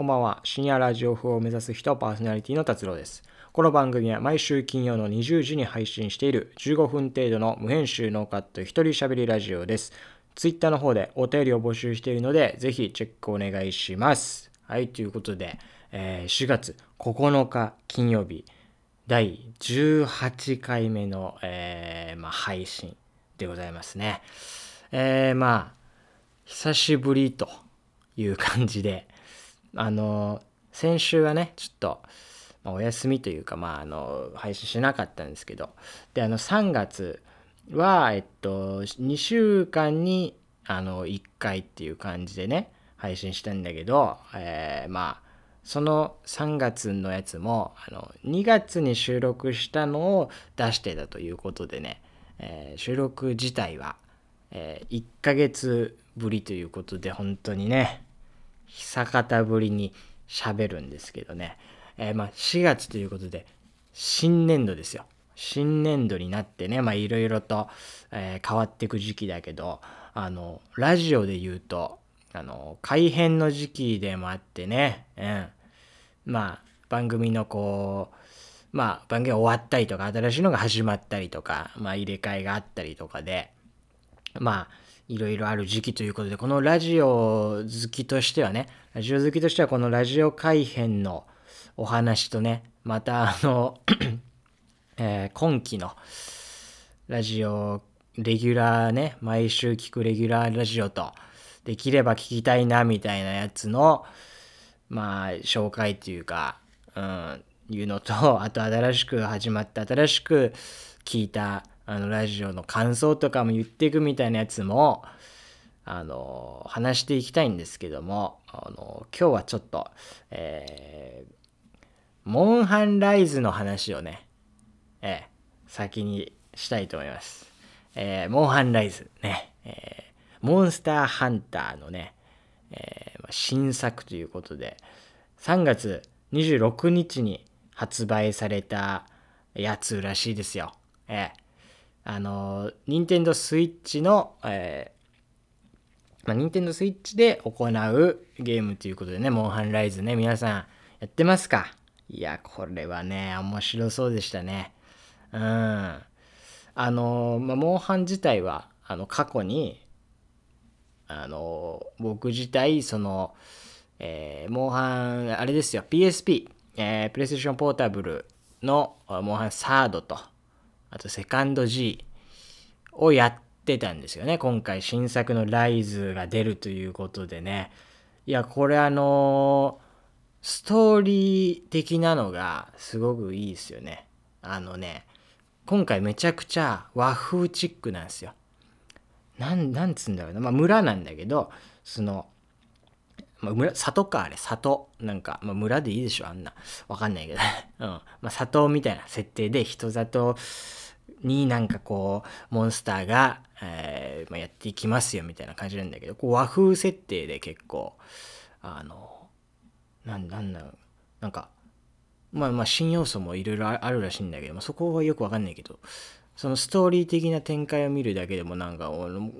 こんばんは。深夜ラジオ風を目指す人、パーソナリティの達郎です。この番組は毎週金曜の20時に配信している15分程度の無編集ノーカット一人喋りラジオです。Twitter の方でお便りを募集しているので、ぜひチェックお願いします。はい、ということで、えー、4月9日金曜日、第18回目の、えーまあ、配信でございますね。えー、まあ、久しぶりという感じで、あの、先週はね、ちょっと、まあ、お休みというか、まあ、あの、配信しなかったんですけど、で、あの、3月は、えっと、2週間に、あの、1回っていう感じでね、配信したんだけど、えー、まあ、その3月のやつも、あの、2月に収録したのを出してたということでね、えー、収録自体は、えー、1ヶ月ぶりということで、本当にね、久方ぶりに喋るんですけどね、えー、まあ4月ということで新年度ですよ。新年度になってねまあいろいろと、えー、変わっていく時期だけどあのラジオで言うとあの改編の時期でもあってね、うん、まあ番組のこうまあ番組が終わったりとか新しいのが始まったりとかまあ入れ替えがあったりとかでまあいろいろある時期ということで、このラジオ好きとしてはね、ラジオ好きとしてはこのラジオ改編のお話とね、またあの えー、今期のラジオレギュラーね、毎週聞くレギュラーラジオと、できれば聞きたいなみたいなやつの、まあ、紹介というか、うん、いうのと、あと新しく始まった、新しく聞いたあのラジオの感想とかも言っていくみたいなやつもあの話していきたいんですけどもあの今日はちょっと、えー、モンハンライズの話をね、えー、先にしたいと思います。えー、モンハンライズね、えー、モンスターハンターのね、えー、新作ということで3月26日に発売されたやつらしいですよ。えーあの、任天堂スイッチの、えー、まあ、任天堂スイッチで行うゲームということでね、モンハンライズね、皆さんやってますか？いや、これはね、面白そうでしたね。うん。あの、まあ、モンハン自体は、あの、過去に、あの、僕自体、その、えー、モンハン、あれですよ、PSP、えー、プレイステーションポータブルのモンハンサードと、あとセカンド G をやってたんですよね。今回新作のライズが出るということでね。いや、これあのストーリー的なのがすごくいいですよね。あのね、今回めちゃくちゃ和風チックなんですよ。なん、なんつうんだろうな。まあ村なんだけど、その、まあ、村、里かあれ、里。なんか、まあ、村でいいでしょ、あんな。わかんないけど。うん。まあ、里みたいな設定で人里になんかこう、モンスターが、えー、まあ、やっていきますよ、みたいな感じなんだけど、こう和風設定で結構、あの、なん、なんだろう、なんか、まあまあ、新要素もいろいろあるらしいんだけど、まあ、そこはよくわかんないけど、そのストーリー的な展開を見るだけでもなんか、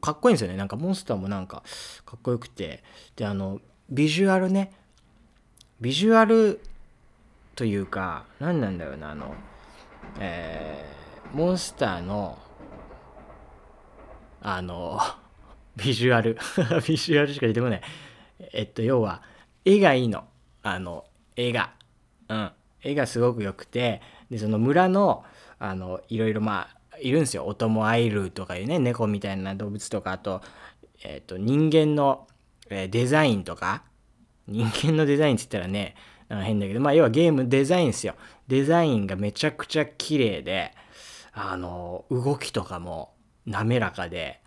かっこいいんですよね。なんかモンスターもなんかかっこよくて。で、あの、ビジュアルね。ビジュアルというか何なんだろうなあのえー、モンスターのあの ビジュアル。ビジュアルしか出てこない。えっと要は絵がいいの。あの絵が。うん。絵がすごく良くてでその村のあのいろいろまあいるんですよ。オトモアイルとかいうね猫みたいな動物とかあと,、えっと人間のえデザインとか、人間のデザインって言ったらね、変だけど、まあ要はゲームデザインですよ。デザインがめちゃくちゃ綺麗で、あの、動きとかも滑らかで、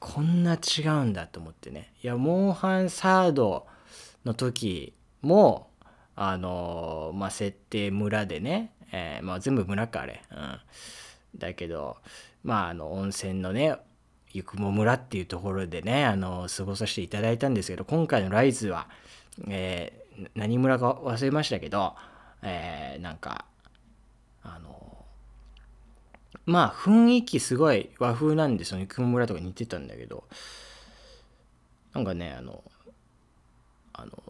こんな違うんだと思ってね。いや、モンハンサードの時も、あの、まあ設定村でね、えー、まあ全部村かあれ。うん。だけど、まああの温泉のね、ゆくも村っていうところでね、あの、過ごさせていただいたんですけど、今回のライズは、えー、何村か忘れましたけど、えー、なんか、あの、まあ、雰囲気すごい和風なんで、そのゆくも村とか似てたんだけど、なんかね、あの、あの、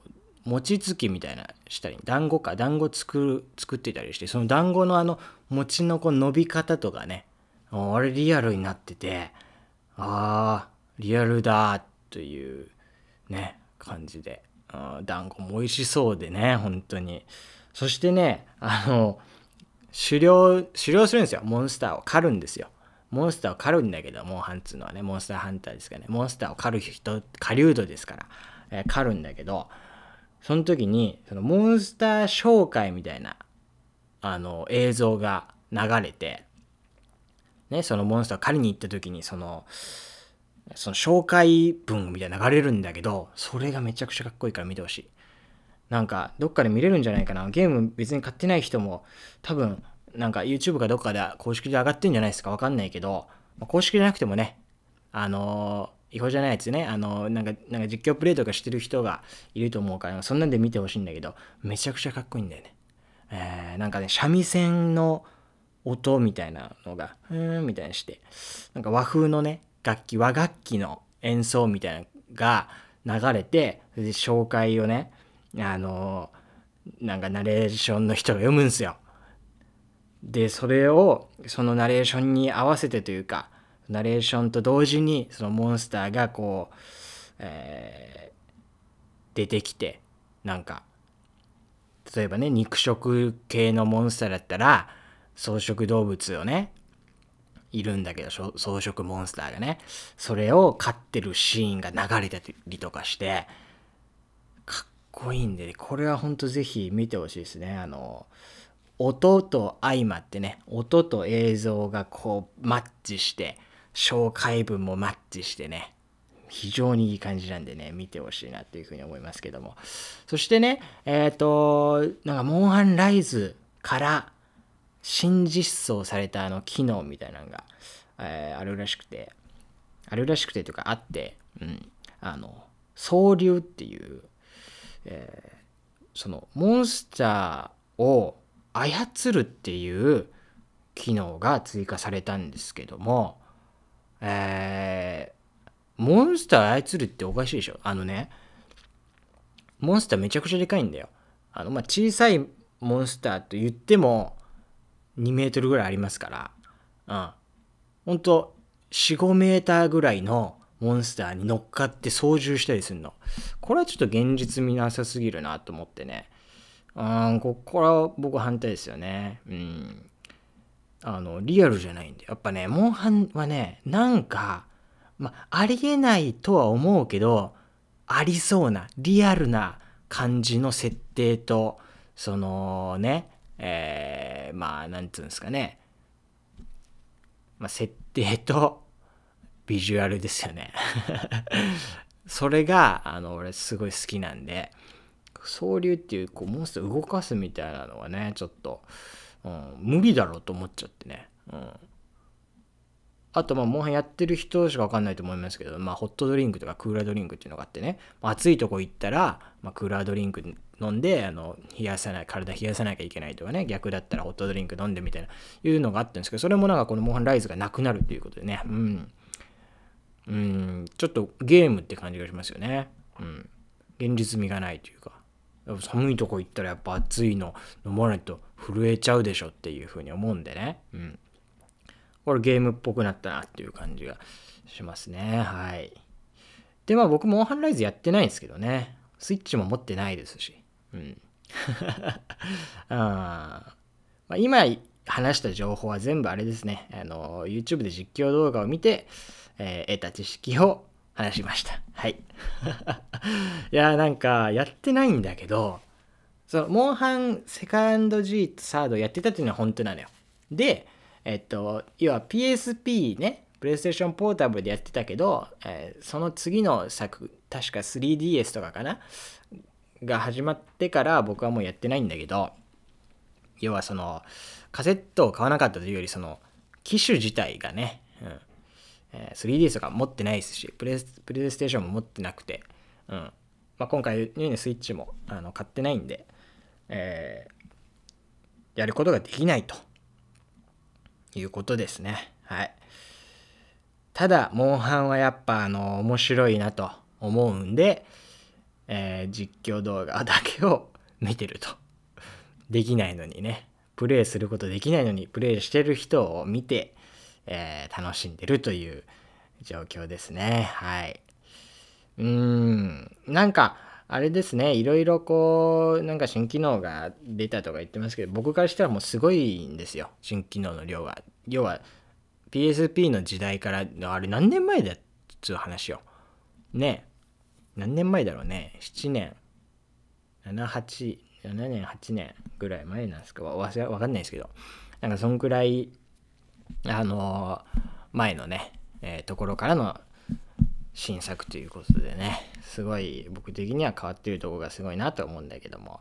餅つきみたいなしたり団子か団子作る作ってたりしてその団子のあの餅のこう伸び方とかねあれリアルになっててああリアルだというね感じで。団子も美味しそうでね本当に。そしてねあの狩猟狩猟するんですよ。モンスターを狩るんですよ。モンスターを狩るんだけどモンハンっつうのはねモンスターハンターですからね。モンスターを狩る人狩人ですから、えー、狩るんだけどその時にそのモンスター紹介みたいなあの映像が流れてねそのモンスター狩りに行った時にそのその紹介文みたいな流れるんだけどそれがめちゃくちゃかっこいいから見てほしい。なんかどっかで見れるんじゃないかな。ゲーム別に買ってない人も多分なんか YouTube かどっかで公式で上がってんじゃないですか。わかんないけど、まあ、公式じゃなくてもね、あのー、違法じゃないやつね、あのー、なんか、なんか実況プレイとかしてる人がいると思うから、そんなんで見てほしいんだけど、めちゃくちゃかっこいいんだよね。えー、なんかね、三味線の音みたいなのが、うーんみたいにして、なんか和風のね、楽器、和楽器の演奏みたいなのが流れて、で紹介をね、あのー、なんかナレーションの人が読むんすよ。でそれをそのナレーションに合わせてというかナレーションと同時にそのモンスターがこう、えー、出てきてなんか例えばね肉食系のモンスターだったら草食動物をねいるんだけど草食モンスターがねそれを飼ってるシーンが流れたりとかしてかっこいいんでこれはほんと是非見てほしいですね。あの音と相まってね音と映像がこうマッチして紹介文もマッチしてね非常にいい感じなんでね見てほしいなっていうふうに思いますけども。そしてねえっ、ー、となんかモンハンライズから新実装されたあの機能みたいなのが、えー、あるらしくてあるらしくてというかあってうんあの総流っていう、えー、そのモンスターを操るっていう機能が追加されたんですけども、えー、モンスター操るっておかしいでしょ？あのね、モンスターめちゃくちゃでかいんだよ。あの、まあ、小さいモンスターと言っても2メートルぐらいありますから、うん。ほんと、4、5メーターぐらいのモンスターに乗っかって操縦したりするの。これはちょっと現実味なさすぎるなと思ってね。うんここは僕反対ですよねうんあのリアルじゃないんでやっぱねモンハンはねなんかまありえないとは思うけどありそうなリアルな感じの設定とそのねえー、まあなんつうんですかね。まあ設定とビジュアルですよね。それがあの俺すごい好きなんで総流っていうこうモンスター動かすみたいなのはねちょっと、うん、無理だろうと思っちゃってね、うん、あとまあモンハンやってる人しか分かんないと思いますけど、まあ、ホットドリンクとかクーラードリンクっていうのがあってね、まあ、暑いとこ行ったら、まあ、クーラードリンク飲んであの冷やさない体冷やさなきゃいけないとかね。逆だったらホットドリンク飲んでみたいないうのがあったんですけどそれもなんかこのモンハンライズがなくなるっていうことでね。うん。うん。ちょっとゲームって感じがしますよね。うん。現実味がないというか。寒いとこ行ったらやっぱ暑いの飲まないと震えちゃうでしょっていうふうに思うんでね。うん。これゲームっぽくなったなっていう感じがしますね。はい。で、まあ僕モンハンライズやってないんですけどね。スイッチも持ってないですし。うん。あまあ、今話した情報は全部あれですね。あの、YouTube で実況動画を見て、えー、得た知識を話しました。はい。いや、なんか、やってないんだけど、その、モンハンセカンド G とサードやってたっていうのは本当なのよ。で、えっと、要は PSP ね、プレイステーションポータブルでやってたけど、えー、その次の作、確か 3DS とかかなが始まってから僕はもうやってないんだけど、要はその、カセットを買わなかったというより、その、機種自体がね、うん、えー、3DS とか持ってないですしプレプレイステーションも持ってなくて、うん。まあ、今回のようにスイッチもあの買ってないんで、えー、やることができないと。いうことですね。はい。ただ、モンハンはやっぱあの面白いなと思うんで、えー、実況動画だけを見てると。できないのにね、プレイすることできないのに、プレイしてる人を見て、えー、楽しんでるという状況ですね。はい。うーん、なんか、あれですね、いろいろこう、なんか新機能が出たとか言ってますけど、僕からしたらもうすごいんですよ、新機能の量が。要は、PSP の時代から、あれ何年前だっつう話よ。ね何年前だろうね。7年、7、8、7年、8年ぐらい前なんですかわわかんないですけど、なんかそんくらい、あのー、前のね、えー、ところからの新作ということでね、すごい僕的には変わってるとこがすごいなと思うんだけども、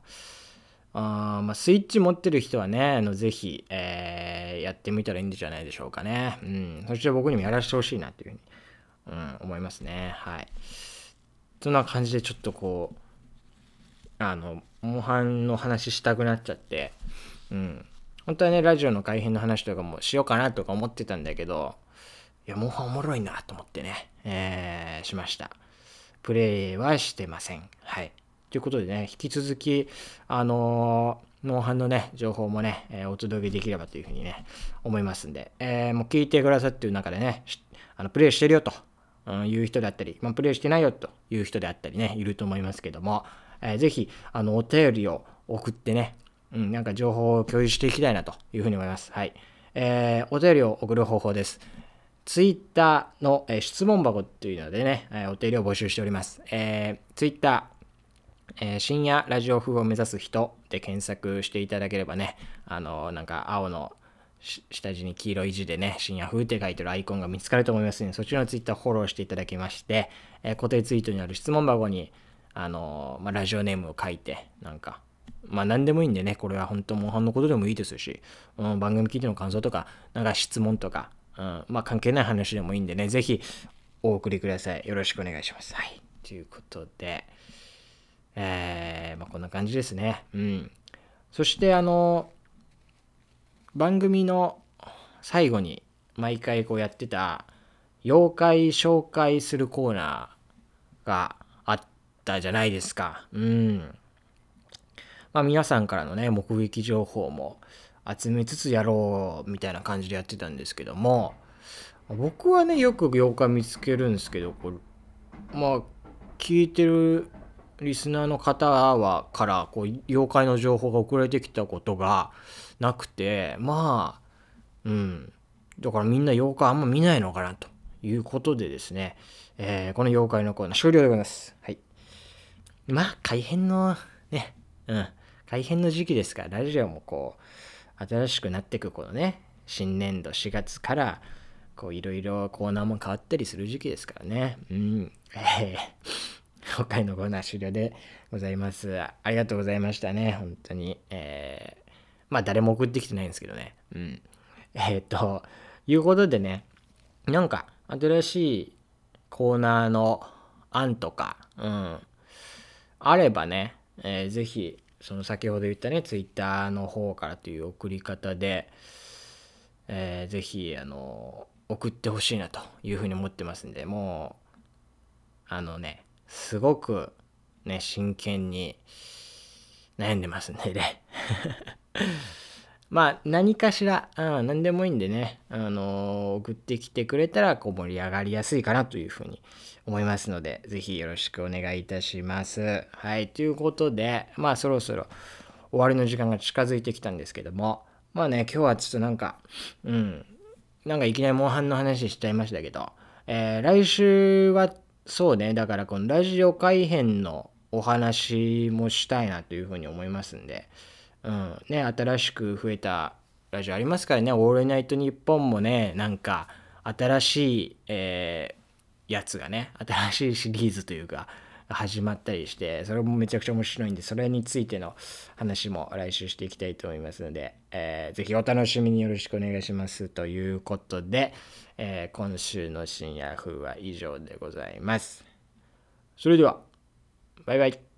あまあ、スイッチ持ってる人はね、あのぜひ、えー、やってみたらいいんじゃないでしょうかね。うん。そして僕にもやらせてほしいなっていうふうに、うん、思いますね。はい。そんな感じでちょっとこう、あの、モンハンの話したくなっちゃって、うん。本当はね、ラジオの改編の話とかもしようかなとか思ってたんだけど、いや、モンハンおもろいなと思ってね、えー、しました。プレイはしてません。はい。ということでね、引き続き、あのー、モンハンのね、情報もね、えー、お届けできればというふうにね、思いますんで、えー、もう聞いてくださってる中でね、あのプレイしてるよと、うん、いう人であったり、まあ、プレイしてないよという人であったりね、いると思いますけども、えー、ぜひ、あの、お便りを送ってね、うん、なんか情報を共有していきたいなというふうに思います。はい。えー、お便りを送る方法です。ツイッターの、え、質問箱というのでね、え、お手入れを募集しております。えー、ツイッター、えー、深夜ラジオ風を目指す人で検索していただければね、あのなんか青の下地に黄色い字でね、深夜風って書いてるアイコンが見つかると思いますので、そちらのツイッターフォローしていただきまして、え、固定ツイートにある質問箱に、あのまあ、ラジオネームを書いて、なんか、まあ何でもいいんでね、これは本当、モンハンのことでもいいですし、うん、番組聞いての感想とか、なんか質問とか、うん、まあ関係ない話でもいいんでね、ぜひお送りください。よろしくお願いします。はい。ということで、えー、まあこんな感じですね。うん。そしてあの、番組の最後に毎回こうやってた妖怪紹介するコーナーがあったじゃないですか。うん。まあ皆さんからのね、目撃情報も集めつつやろうみたいな感じでやってたんですけども僕はねよく妖怪見つけるんですけどこれまあ聞いてるリスナーの方はからこう妖怪の情報が送られてきたことがなくてまあうんだからみんな妖怪あんま見ないのかなということでですね、えー、この妖怪のコーナー終了でございます。はい。まあ改編のね、うん、改編の時期ですからラジオもこう新しくなっていくこのね新年度4月からこういろいろコーナーも変わったりする時期ですからね。うん。えー、今回のコーナー終了でございます。ありがとうございましたね。本当に。えー、まあ誰も送ってきてないんですけどね。うん。えー、っということでねなんか新しいコーナーの案とかうんあればね、えー、ぜひその先ほど言ったね、ツイッターの方からという送り方で、えー、ぜひ、あの、送ってほしいなというふうに思ってますんで、もう、あのね、すごくね、真剣に悩んでますんでね。まあ、何かしら、うん、何でもいいんでね、あのー、送ってきてくれたら、こう盛り上がりやすいかなというふうに思いますので、ぜひよろしくお願いいたします。はい、ということで、まあ、そろそろ終わりの時間が近づいてきたんですけども、まあね、今日はちょっとなんか、うん、なんかいきなりモンハンの話しちゃいましたけど、えー、来週はそうね、だからこのラジオ改編のお話もしたいなというふうに思いますんで、うんね、新しく増えたラジオありますからね、オールナイトニッポンもね、なんか新しい、えー、やつがね、新しいシリーズというか、始まったりして、それもめちゃくちゃ面白いんで、それについての話も来週していきたいと思いますので、えー、ぜひお楽しみによろしくお願いしますということで、えー、今週の深夜風は以上でございます。それでは、バイバイ。